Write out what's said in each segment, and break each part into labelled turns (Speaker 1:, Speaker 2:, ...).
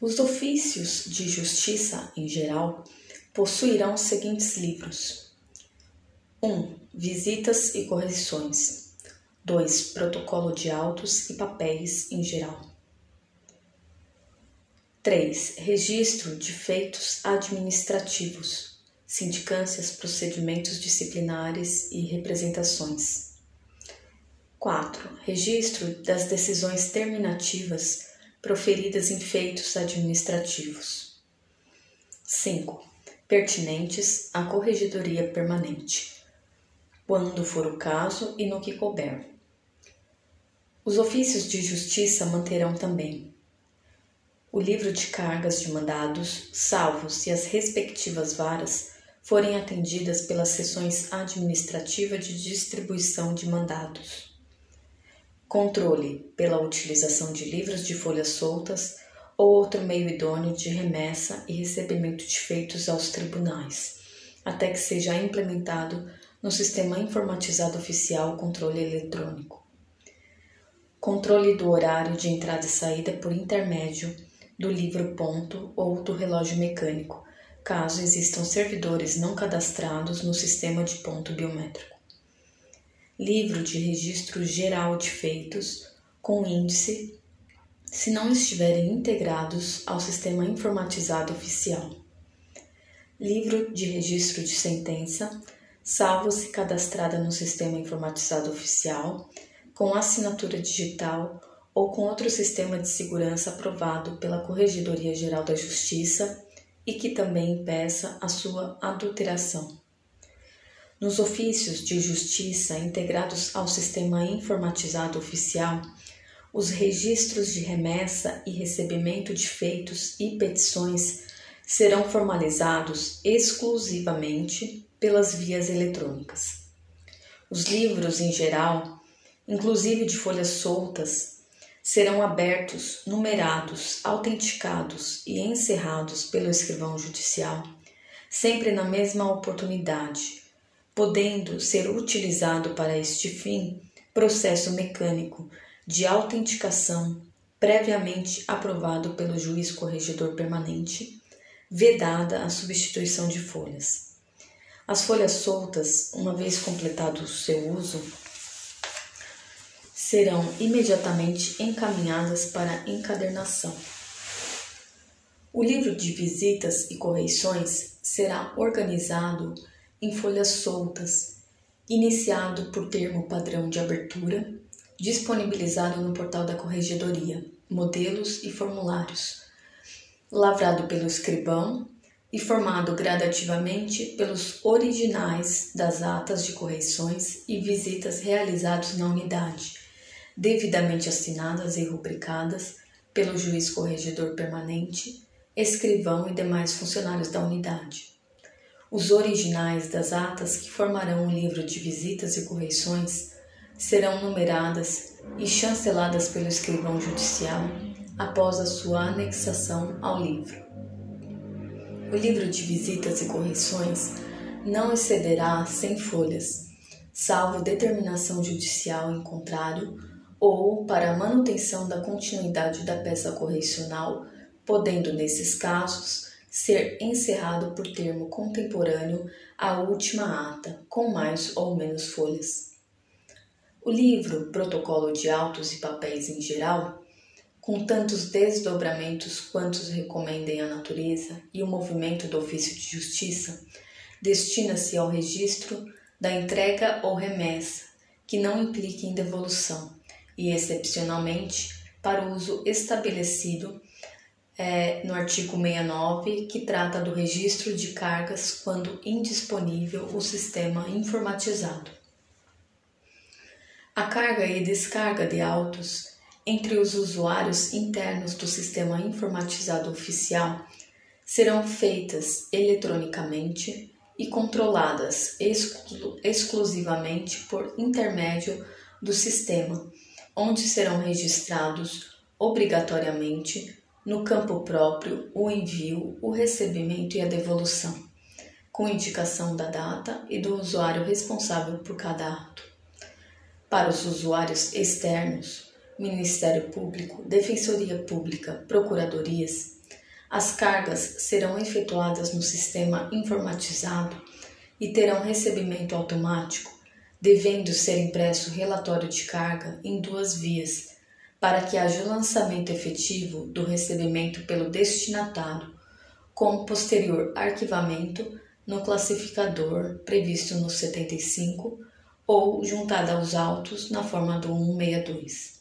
Speaker 1: Os ofícios de justiça, em geral, possuirão os seguintes livros: 1. Um, visitas e correções. 2. Protocolo de autos e papéis, em geral. 3. Registro de feitos administrativos, sindicâncias, procedimentos disciplinares e representações. 4. Registro das decisões terminativas proferidas em feitos administrativos. 5. Pertinentes à corregedoria permanente, quando for o caso e no que couber. Os ofícios de justiça manterão também o livro de cargas de mandados, salvo se as respectivas varas forem atendidas pelas sessões administrativa de distribuição de mandados controle pela utilização de livros de folhas soltas ou outro meio idôneo de remessa e recebimento de feitos aos tribunais, até que seja implementado no sistema informatizado oficial controle eletrônico. Controle do horário de entrada e saída por intermédio do livro ponto ou do relógio mecânico, caso existam servidores não cadastrados no sistema de ponto biométrico livro de registro geral de feitos com índice se não estiverem integrados ao sistema informatizado oficial. Livro de registro de sentença, salvo se cadastrada no sistema informatizado oficial, com assinatura digital ou com outro sistema de segurança aprovado pela Corregedoria Geral da Justiça e que também impeça a sua adulteração. Nos ofícios de justiça integrados ao sistema informatizado oficial, os registros de remessa e recebimento de feitos e petições serão formalizados exclusivamente pelas vias eletrônicas. Os livros, em geral, inclusive de folhas soltas, serão abertos, numerados, autenticados e encerrados pelo escrivão judicial, sempre na mesma oportunidade podendo ser utilizado para este fim processo mecânico de autenticação previamente aprovado pelo juiz corregedor permanente, vedada a substituição de folhas. As folhas soltas, uma vez completado o seu uso, serão imediatamente encaminhadas para encadernação. O livro de visitas e correições será organizado em folhas soltas, iniciado por termo padrão de abertura, disponibilizado no portal da Corregedoria, modelos e formulários, lavrado pelo escrivão e formado gradativamente pelos originais das atas de correções e visitas realizados na unidade, devidamente assinadas e rubricadas pelo juiz corregedor permanente, escrivão e demais funcionários da unidade. Os originais das atas que formarão o livro de visitas e correições serão numeradas e chanceladas pelo escrivão judicial após a sua anexação ao livro. O livro de visitas e correições não excederá 100 folhas, salvo determinação judicial em contrário ou para a manutenção da continuidade da peça correcional, podendo, nesses casos, ser encerrado por termo contemporâneo à última ata, com mais ou menos folhas. O livro Protocolo de Autos e Papéis em Geral, com tantos desdobramentos quantos recomendem a natureza e o movimento do ofício de justiça, destina-se ao registro da entrega ou remessa, que não implique em devolução, e excepcionalmente para o uso estabelecido é, no artigo 69, que trata do registro de cargas quando indisponível o sistema informatizado. A carga e descarga de autos entre os usuários internos do sistema informatizado oficial serão feitas eletronicamente e controladas exclu exclusivamente por intermédio do sistema, onde serão registrados obrigatoriamente no campo próprio, o envio, o recebimento e a devolução, com indicação da data e do usuário responsável por cada ato. Para os usuários externos, Ministério Público, Defensoria Pública, Procuradorias, As cargas serão efetuadas no sistema informatizado e terão recebimento automático, devendo ser impresso relatório de carga em duas vias, para que haja o lançamento efetivo do recebimento pelo destinatário, com posterior arquivamento no classificador previsto no 75 ou juntada aos autos na forma do 162.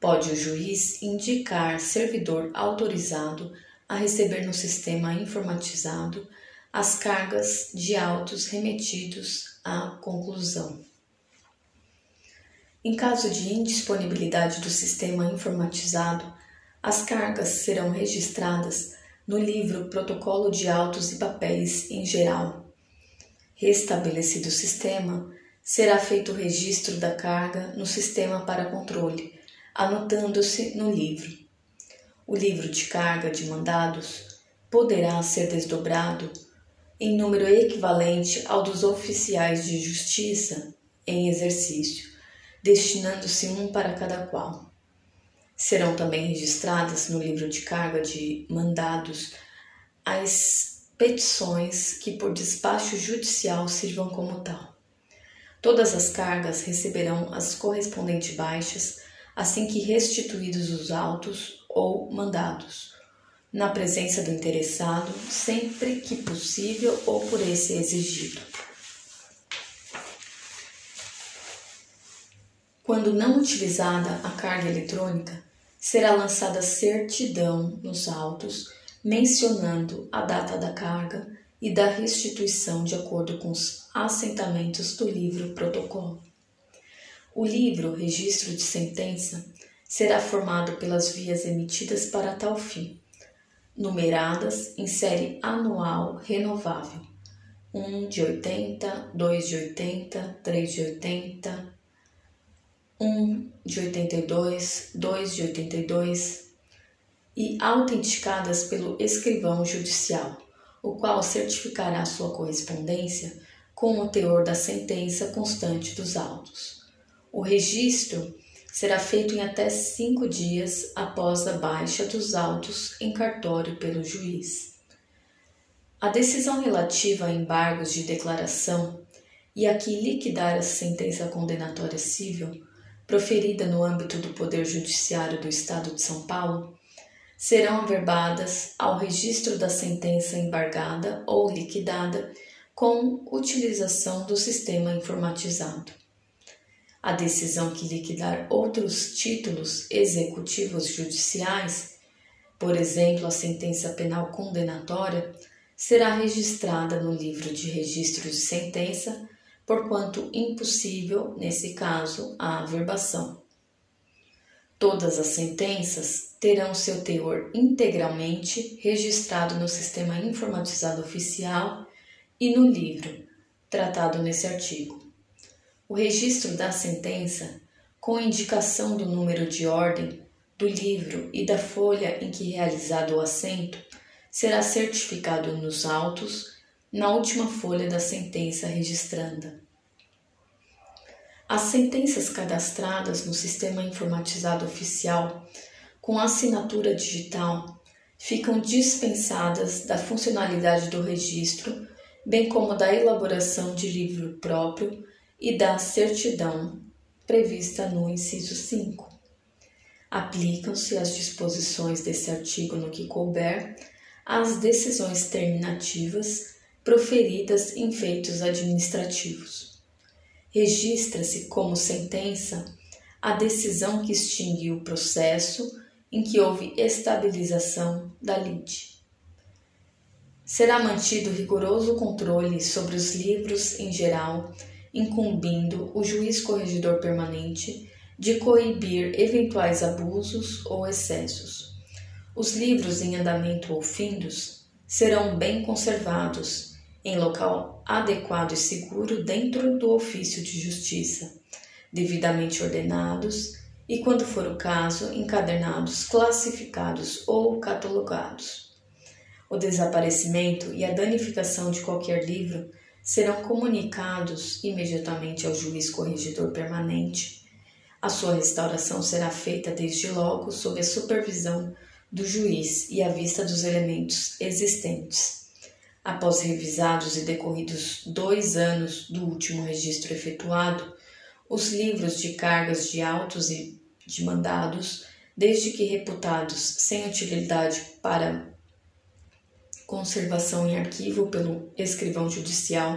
Speaker 1: Pode o juiz indicar servidor autorizado a receber no sistema informatizado as cargas de autos remetidos à conclusão. Em caso de indisponibilidade do sistema informatizado, as cargas serão registradas no livro Protocolo de Autos e Papéis em geral. Restabelecido o sistema, será feito o registro da carga no sistema para controle, anotando-se no livro. O livro de carga de mandados poderá ser desdobrado em número equivalente ao dos oficiais de justiça em exercício, destinando-se um para cada qual. Serão também registradas no livro de carga de mandados as petições que por despacho judicial sirvam como tal. Todas as cargas receberão as correspondentes baixas assim que restituídos os autos ou mandados, na presença do interessado, sempre que possível ou por esse exigido. Quando não utilizada a carga eletrônica, será lançada certidão nos autos mencionando a data da carga e da restituição de acordo com os assentamentos do livro protocolo. O livro Registro de Sentença será formado pelas vias emitidas para tal fim, numeradas em série anual renovável, 1 de 80, 2 de 80, 3 de 80, 1 de 82, 2 de 82 e autenticadas pelo escrivão judicial, o qual certificará sua correspondência com o teor da sentença constante dos autos. O registro será feito em até cinco dias após a baixa dos autos em cartório pelo juiz. A decisão relativa a embargos de declaração e a que liquidar a sentença condenatória civil, proferida no âmbito do Poder Judiciário do Estado de São Paulo, serão averbadas ao registro da sentença embargada ou liquidada com utilização do sistema informatizado. A decisão que liquidar outros títulos executivos judiciais, por exemplo, a sentença penal condenatória, será registrada no livro de registro de sentença, porquanto impossível, nesse caso, a averbação. Todas as sentenças terão seu teor integralmente registrado no sistema informatizado oficial e no livro, tratado nesse artigo. O registro da sentença, com indicação do número de ordem, do livro e da folha em que realizado o assento, será certificado nos autos na última folha da sentença registranda. As sentenças cadastradas no sistema informatizado oficial com assinatura digital ficam dispensadas da funcionalidade do registro, bem como da elaboração de livro próprio e da certidão prevista no inciso 5. Aplicam-se as disposições desse artigo no que couber às decisões terminativas proferidas em feitos administrativos. Registra-se como sentença a decisão que extingue o processo em que houve estabilização da lide. Será mantido rigoroso controle sobre os livros em geral incumbindo o juiz corregedor permanente de coibir eventuais abusos ou excessos. Os livros em andamento ou findos serão bem conservados em local adequado e seguro dentro do ofício de justiça, devidamente ordenados e, quando for o caso, encadernados, classificados ou catalogados. O desaparecimento e a danificação de qualquer livro serão comunicados imediatamente ao juiz corregedor permanente. A sua restauração será feita desde logo sob a supervisão do juiz e à vista dos elementos existentes. Após revisados e decorridos dois anos do último registro efetuado, os livros de cargas de autos e de mandados, desde que reputados sem utilidade para conservação em arquivo pelo escrivão judicial,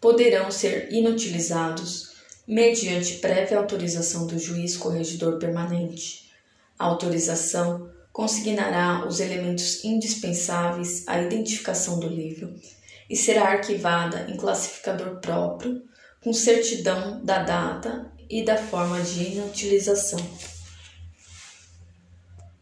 Speaker 1: poderão ser inutilizados mediante prévia autorização do juiz corregedor permanente. A autorização consignará os elementos indispensáveis à identificação do livro e será arquivada em classificador próprio, com certidão da data e da forma de inutilização.